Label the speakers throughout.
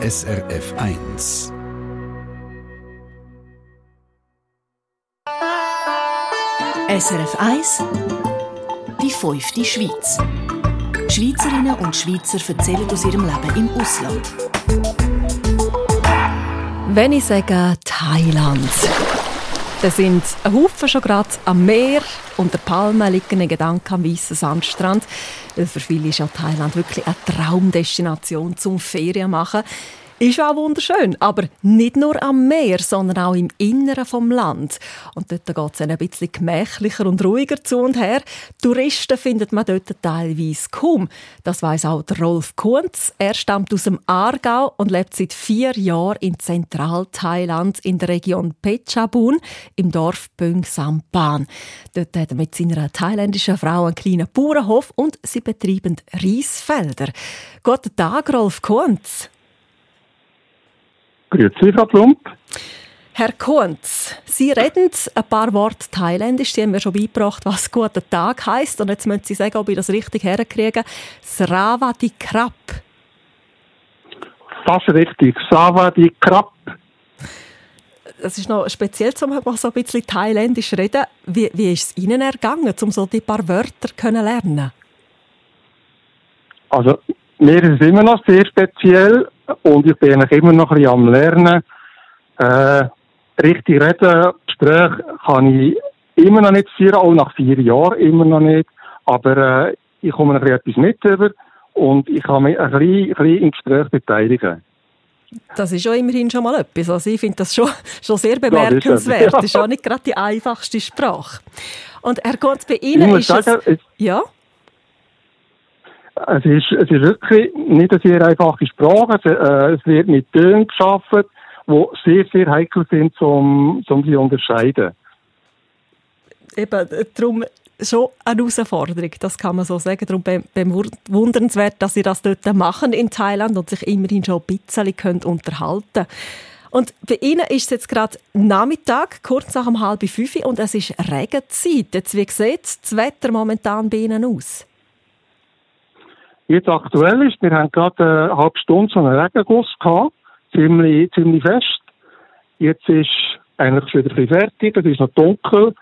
Speaker 1: SRF 1.
Speaker 2: SRF 1 Die fünfte Schweiz. Schweizerinnen und Schweizer erzählen aus ihrem Leben im Ausland.
Speaker 3: Wenn ich sage Thailand, dann sind ein Haufen schon gerade am Meer. Unter Palmen liegen ein Gedanke am weißen Sandstrand. Für viele ist ja Thailand wirklich eine Traumdestination zum Ferien machen. Ist auch wunderschön, aber nicht nur am Meer, sondern auch im Inneren vom Land. Und dort geht es ein bisschen gemächlicher und ruhiger zu und her. Touristen findet man dort teilweise kaum. Das weiß auch Rolf Kunz. Er stammt aus dem Aargau und lebt seit vier Jahren in Zentral-Thailand in der Region Phetchabun im Dorf Böng Sampan. Dort hat er mit seiner thailändischen Frau einen kleinen Bauernhof und sie betreiben Reisfelder. Guten Tag, Rolf Kunz.
Speaker 4: Grüezi, Frau Plump.
Speaker 3: Herr Kunz, Sie reden ein paar Worte Thailändisch. Sie haben mir schon beigebracht, was «Guten Tag» heisst. Und jetzt müssen Sie sagen, ob ich das richtig herkriege. Sravati Krap.
Speaker 4: Fast richtig. Savadi Krap.
Speaker 3: Das ist noch speziell, um so ein bisschen Thailändisch zu reden. Wie, wie ist es Ihnen ergangen, um so die paar Wörter zu lernen?
Speaker 4: Also, mir ist es immer noch sehr speziell und ich bin eigentlich immer noch ein bisschen am Lernen. Äh, richtig reden, Gespräch kann ich immer noch nicht führen, auch nach vier Jahren immer noch nicht. Aber äh, ich komme noch etwas mit über und ich kann mich ein bisschen, ein bisschen im Gespräch beteiligen.
Speaker 3: Das ist ja immerhin schon mal etwas. Also ich finde das schon, schon sehr bemerkenswert. Ja, das, ist, ja. nicht gerade die einfachste Sprache. Und Herr Gott, bei Ihnen ist sagen, es... Ja?
Speaker 4: Es ist, es ist wirklich nicht eine sehr einfache Sprache. Es, äh, es wird mit Tönen geschaffen, die sehr, sehr heikel sind, um, um sie zu unterscheiden.
Speaker 3: Eben, darum schon eine Herausforderung, das kann man so sagen. Darum bewundernswert, dass Sie das dort machen in Thailand und sich immerhin schon ein bisschen können unterhalten Und bei Ihnen ist es jetzt gerade Nachmittag, kurz nach um halb fünf und es ist Regenzeit. Jetzt, wie sieht das Wetter momentan bei Ihnen aus?
Speaker 4: Jetzt aktuell ist, wir haben gerade eine halbe Stunde so einen Regenguss gehabt, ziemlich, ziemlich fest. Jetzt ist eigentlich wieder ein bisschen fertig, es ist noch dunkel,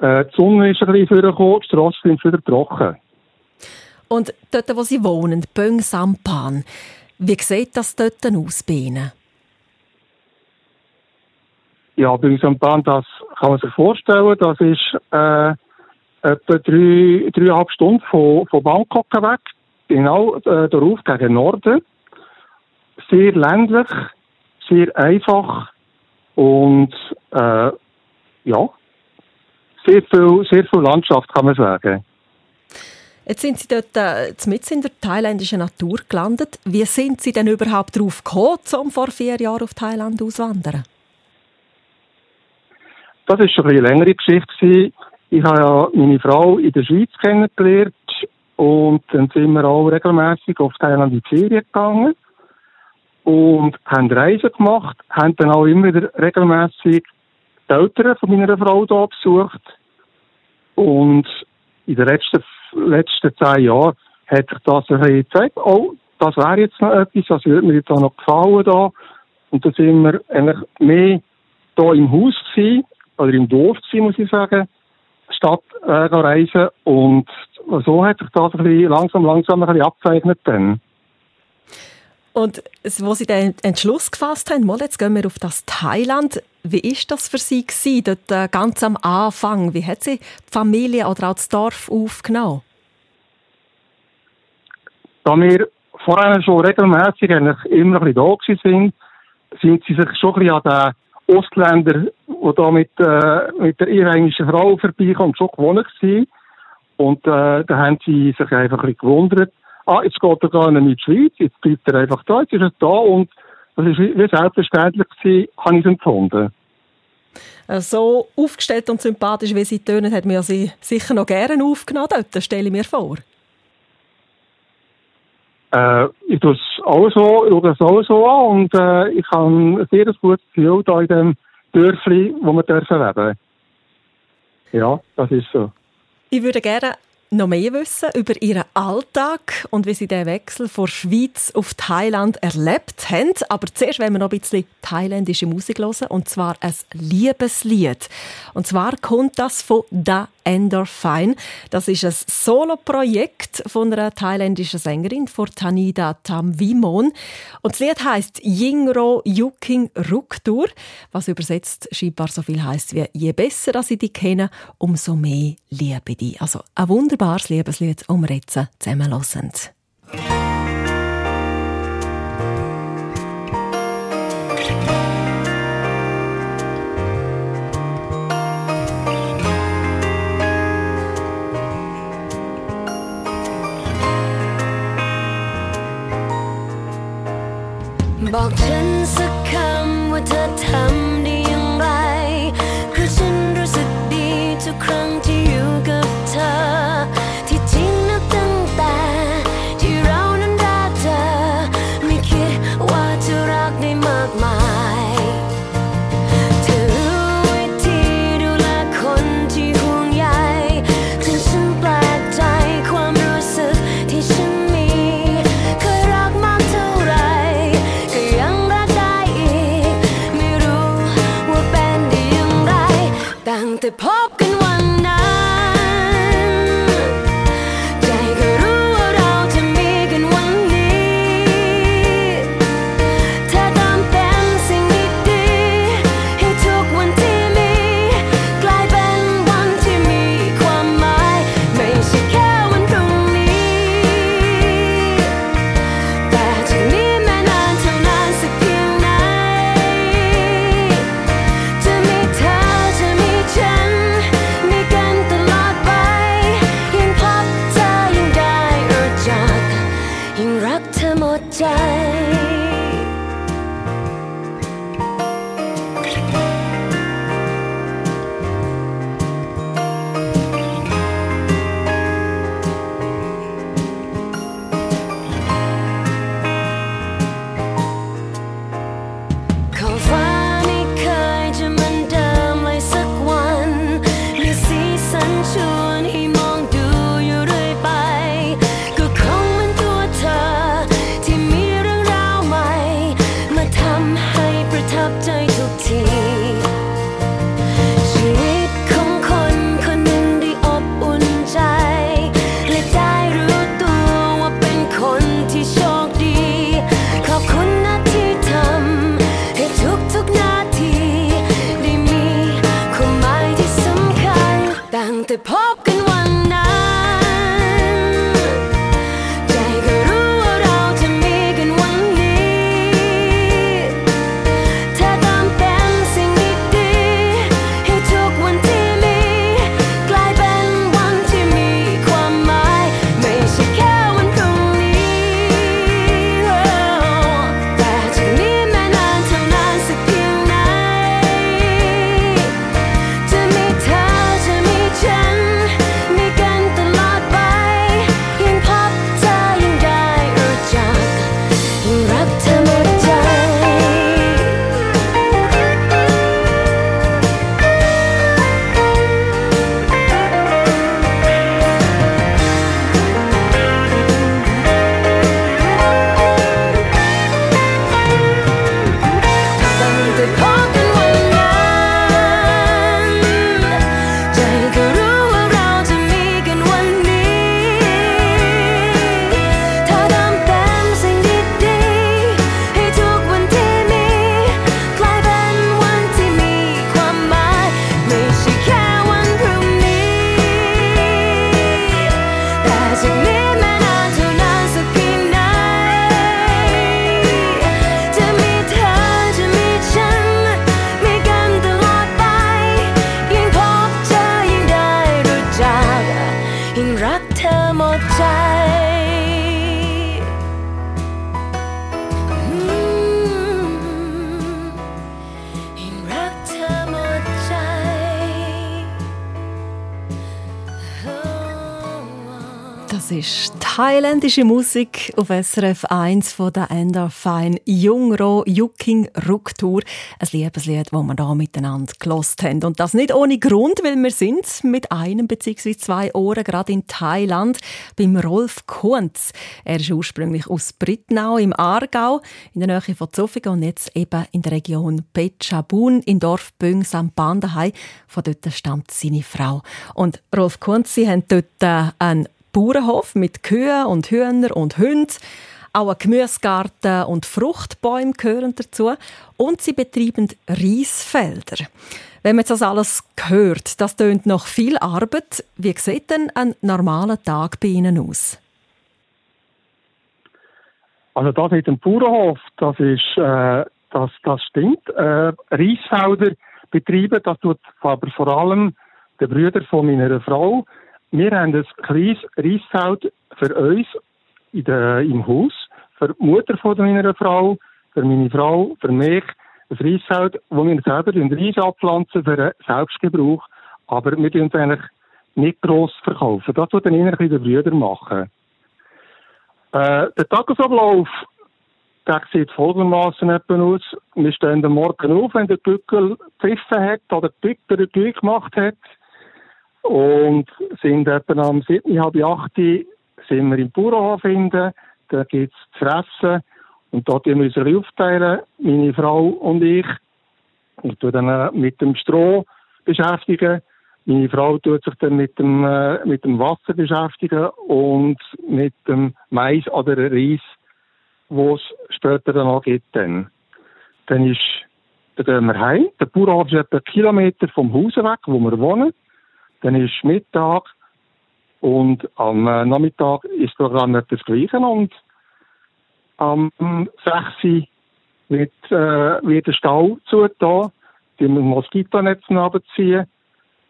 Speaker 4: äh, die Sonne ist ein bisschen vorgekommen, die Straßen sind wieder trocken.
Speaker 3: Und dort, wo Sie wohnen, Böng Sampan, wie sieht das dort aus bei Ihnen?
Speaker 4: Ja, Böng Sampan, das kann man sich vorstellen, das ist äh, etwa drei, dreieinhalb Stunden von, von Bangkok weg genau äh, darauf gegen Norden. Sehr ländlich, sehr einfach und äh, ja, sehr viel, sehr viel Landschaft kann man sagen.
Speaker 3: Jetzt sind Sie dort äh, in der thailändischen Natur gelandet. Wie sind Sie denn überhaupt darauf gekommen, um vor vier Jahren auf Thailand auszuwandern?
Speaker 4: Das war schon eine längere Geschichte. Ich habe ja meine Frau in der Schweiz kennengelernt und dann sind wir auch regelmäßig auf Thailand in die Ferien gegangen und haben Reisen gemacht, haben dann auch immer wieder regelmäßig die Eltern von meiner Frau hier besucht. Und in den letzten, letzten zehn Jahren hat sich das ein bisschen gezeigt, oh, das wäre jetzt noch etwas, das würde mir jetzt auch noch gefallen da. Und dann sind wir eigentlich mehr hier im Haus gewesen, oder im Dorf gewesen, muss ich sagen, Stadt äh, reisen und so hat sich das ein bisschen langsam, langsam ein bisschen abzeichnet dann.
Speaker 3: Und wo Sie den Entschluss gefasst haben, mal, jetzt gehen wir auf das Thailand. Wie ist das für Sie gewesen, dort äh, ganz am Anfang? Wie hat Sie die Familie oder auch das Dorf aufgenommen?
Speaker 4: Da wir vorher schon regelmäßig eigentlich immer ein bisschen da waren, sind sie sich schon ein bisschen an den Ostländer, die da mit, äh, mit der einheimischen Frau vorbeikommen, schon gewohnt waren. Und äh, da haben sie sich einfach ein bisschen gewundert, ah, jetzt geht er gar nicht in die Schweiz, jetzt bleibt er einfach da, jetzt ist er da und das ist wie selbstverständlich gewesen, habe ich es empfunden.
Speaker 3: Äh, so aufgestellt und sympathisch, wie sie tönen, hat mir sie sicher noch gerne aufgenommen dort, stelle ich mir vor.
Speaker 4: Äh, ich tue es auch so, schaue es auch so an und äh, ich habe ein sehr gutes Gefühl hier in dem Dörfli, wo wir dürfen leben. Ja, das ist so.
Speaker 3: Ich würde gerne
Speaker 5: noch mehr wissen über ihren Alltag und wie sie den Wechsel von Schweiz auf Thailand erlebt haben. Aber zuerst wollen wir noch ein bisschen thailändische Musik hören, und zwar ein Liebeslied. Und zwar kommt das von Da Endorphine. Das ist ein Soloprojekt von einer thailändischen Sängerin, von Tanida Tamvimon. Und das Lied heisst Yingro Yuking Ruktur, was übersetzt scheinbar so viel heisst wie je besser, dass ich dich kenne, umso mehr liebe ich dich. Also ein wunderbares Liebeslied, um jetzt บอกฉันสักคำว่าเธอทำ
Speaker 3: ist thailändische Musik auf SRF 1 von der Ender Fein Jungro Yuking Ruktur. Ein Liebeslied, das wir hier miteinander gelost haben. Und das nicht ohne Grund, weil wir sind mit einem bzw. zwei Ohren gerade in Thailand beim Rolf Kunz. Er ist ursprünglich aus Britnau im Aargau, in der Nähe von Zofingen und jetzt eben in der Region Pechabun im Dorf Büngs am Bandahai. Von dort stammt seine Frau. Und Rolf Kunz, Sie haben dort äh, einen Bauernhof mit Kühen und Hühner und Hunden. Auch ein Gemüsegarten und Fruchtbäume gehören dazu. Und sie betreiben Reisfelder. Wenn man das alles hört, das tönt noch viel Arbeit. Wie sieht denn ein normaler Tag bei Ihnen aus?
Speaker 4: Also das mit dem Bauernhof, das ist, äh, das, das stimmt. Äh, Reisfelder betreiben, das tut aber vor allem der Brüder von meiner Frau. Wir haben ein kleines Reisfeld für uns in der, im Haus, für die Mutter von meiner Frau, für meine Frau, für mich. Ein Reisfeld, wo wir selber Reis abpflanzen für Selbstgebrauch. Aber wir tun es eigentlich nicht gross verkaufen. Das tut dann eher der Brüder machen. Äh, der Tagesablauf, der sieht folgendermaßen aus. Wir stehen am Morgen auf, wenn der Bückel gepfiffen hat oder die Bückel den gemacht hat und sind etwa am 7, halb 8 sind wir im Bauernhof finden. Da gibt es zu fressen. Und dort müssen wir uns aufteilen, meine Frau und ich. Ich tue dann äh, mit dem Stroh beschäftigen. Meine Frau tut sich dann mit dem, äh, mit dem Wasser beschäftigen und mit dem Mais oder Reis, wo es später dann auch gibt. Dann, dann ist, dann gehen wir heim. Der Bauernhof ist etwa einen Kilometer vom Haus weg, wo wir wohnen. Dann ist Mittag und am äh, Nachmittag ist nicht das Gleiche und am 6. wird, äh, wird der Stall zugetan, die Moskitonetz abziehen,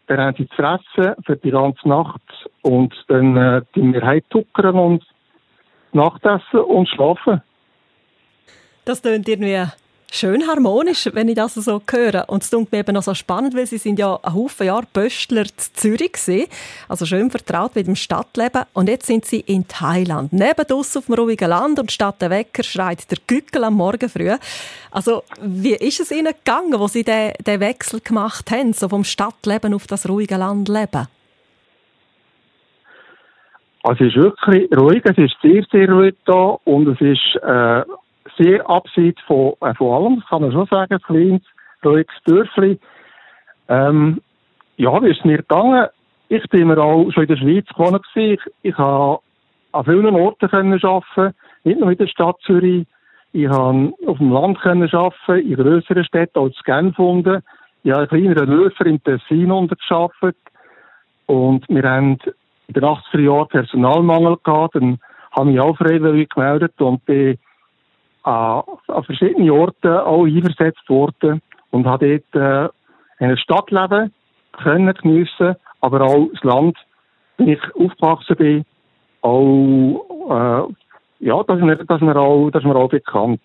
Speaker 4: dann haben sie zu fressen für die ganze Nacht und dann äh, die wir heimtuckern und Nachtessen und schlafen.
Speaker 3: Das klingt irgendwie schön harmonisch, wenn ich das so höre. Und es klingt mir eben noch so spannend, weil Sie sind ja ein Haufen Jahre Böstler in Zürich gewesen, also schön vertraut mit dem Stadtleben. Und jetzt sind Sie in Thailand, neben uns auf dem ruhigen Land und statt der Wecker schreit der Gückel am Morgen früh. Also wie ist es Ihnen gegangen, wo Sie den, den Wechsel gemacht haben, so vom Stadtleben auf das ruhige Landleben?
Speaker 4: Also es ist wirklich ruhig, es ist sehr, sehr ruhig da und es ist äh, sehr abseits von, von allem, das kann man schon sagen, ein kleines, ruhiges Dörfli. Ähm, ja, wie ist es mir gegangen? Ich bin mir auch schon in der Schweiz gewohnt Ich, ich habe an vielen Orten können arbeiten, nicht nur in der Stadt Zürich. Ich habe auf dem Land können arbeiten, in grösseren Städten, als Genf unten. Ich habe in kleineren Dörfern im Tessin untergearbeitet. Und wir haben in den 80er Jahren Personalmangel gehabt. Dann habe ich auch freiwillig gemeldet und bin an, verschiedenen Orten auch einversetzt worden und habe dort äh, ein Stadtleben können geniessen, aber auch das Land, wenn ich aufgewachsen bin, auch, äh, ja, das ist, mir, auch, das ist mir auch bekannt.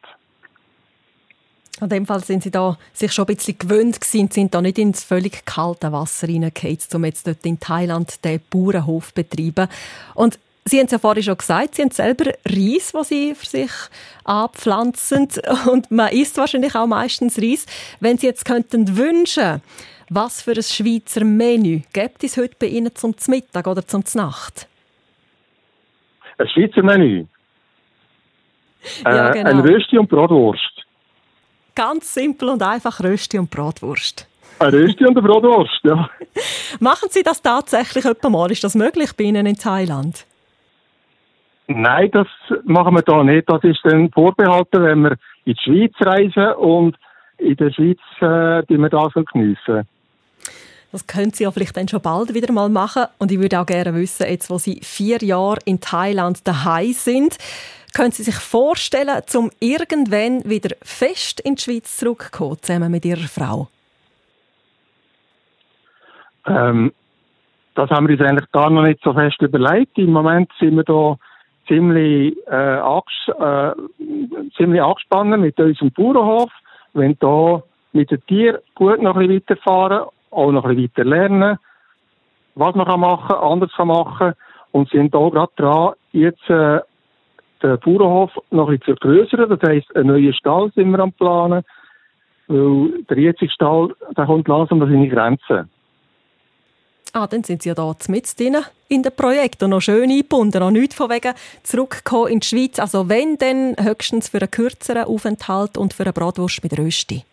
Speaker 3: In dem Fall sind Sie da sich schon ein bisschen gewöhnt gewesen, sind da nicht ins völlig kalte Wasser hineingefallen, um jetzt dort in Thailand den Bauernhof zu betreiben. Und Sie haben es ja vorhin schon gesagt, Sie haben selber Reis, wo Sie für sich anpflanzen und man isst wahrscheinlich auch meistens Reis. Wenn Sie jetzt könnten wünschen, was für ein Schweizer Menü gibt es heute bei Ihnen zum Mittag oder zum Nacht?
Speaker 4: Ein Schweizer Menü?
Speaker 3: Ja, genau.
Speaker 4: Ein Rösti und Bratwurst.
Speaker 3: Ganz simpel und einfach Rösti und Bratwurst.
Speaker 4: Ein Rösti und eine Bratwurst, ja.
Speaker 3: Machen Sie das tatsächlich mal? Ist das möglich bei Ihnen in Thailand?
Speaker 4: Nein, das machen wir da nicht. Das ist dann vorbehalten, wenn wir in die Schweiz reisen und in der Schweiz äh, die wir das geniessen.
Speaker 3: Das können Sie ja vielleicht dann schon bald wieder mal machen. Und ich würde auch gerne wissen, jetzt wo Sie vier Jahre in Thailand daheim sind, können Sie sich vorstellen, zum irgendwann wieder fest in die Schweiz zurückzukommen, zusammen mit Ihrer Frau?
Speaker 4: Ähm, das haben wir uns eigentlich gar noch nicht so fest überlegt. Im Moment sind wir da ziemlich, äh, anges äh, ziemlich angespannt mit unserem Bauernhof. Wenn da mit den Tieren gut noch ein bisschen weiterfahren, auch noch ein bisschen weiter lernen, was man kann machen, anders kann machen und sind da gerade dran, jetzt äh, den Bauernhof noch ein bisschen zu vergrößern. Das heisst, einen neuen Stall sind wir am Planen. Weil der jetzige Stall, der kommt langsam an seine Grenzen.
Speaker 3: Ah, dann sind Sie ja da mit drin in Projekt und noch schön eingebunden. Noch nichts von wegen zurückgekommen in die Schweiz. Also wenn, dann höchstens für einen kürzeren Aufenthalt und für eine Bratwurst mit Rösti.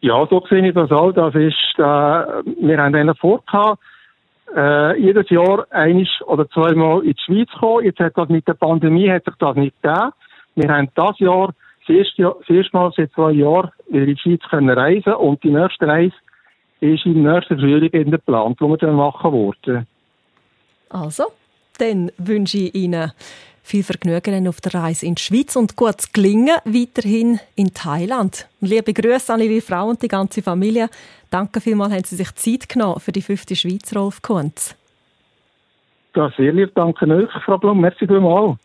Speaker 4: Ja, so sehe ich das auch. Das ist, äh, wir haben einen vorgehabt, äh, jedes Jahr einisch oder zweimal in die Schweiz kommen. Jetzt hat das mit der Pandemie hat sich das nicht gegeben. Wir haben das Jahr das erste, Jahr, das erste Mal seit zwei Jahren in die Schweiz können reisen und die nächste Reise ist im nächsten Frühling in der Plan, die wir dann machen wollen.
Speaker 3: Also, dann wünsche ich Ihnen viel Vergnügen auf der Reise in die Schweiz und gutes Gelingen weiterhin in Thailand. liebe Grüße an Ihre Frau und die ganze Familie. Danke vielmals, haben Sie sich Zeit genommen für die fünfte Schweiz, Rolf Kunz.
Speaker 4: Sehr lieb, danke euch, Frau Blum. Merci vielmals.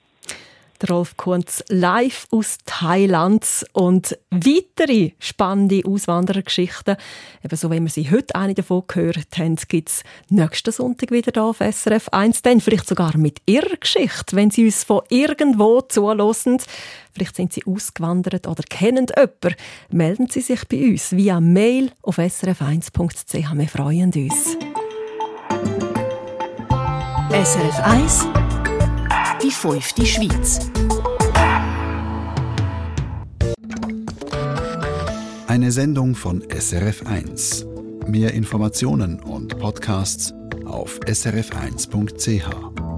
Speaker 3: Rolf Kunz live aus Thailand und weitere spannende Auswanderergeschichten, ebenso wie wir sie heute eine davon gehört haben, gibt es nächsten Sonntag wieder hier auf SRF 1, dann vielleicht sogar mit ihrer Geschichte, wenn sie uns von irgendwo zulassen. Vielleicht sind sie ausgewandert oder kennen jemanden. Melden Sie sich bei uns via Mail auf srf1.ch. Wir freuen uns.
Speaker 2: SRF 1 die fünfte Schweiz.
Speaker 1: Eine Sendung von SRF1. Mehr Informationen und Podcasts auf srf1.ch.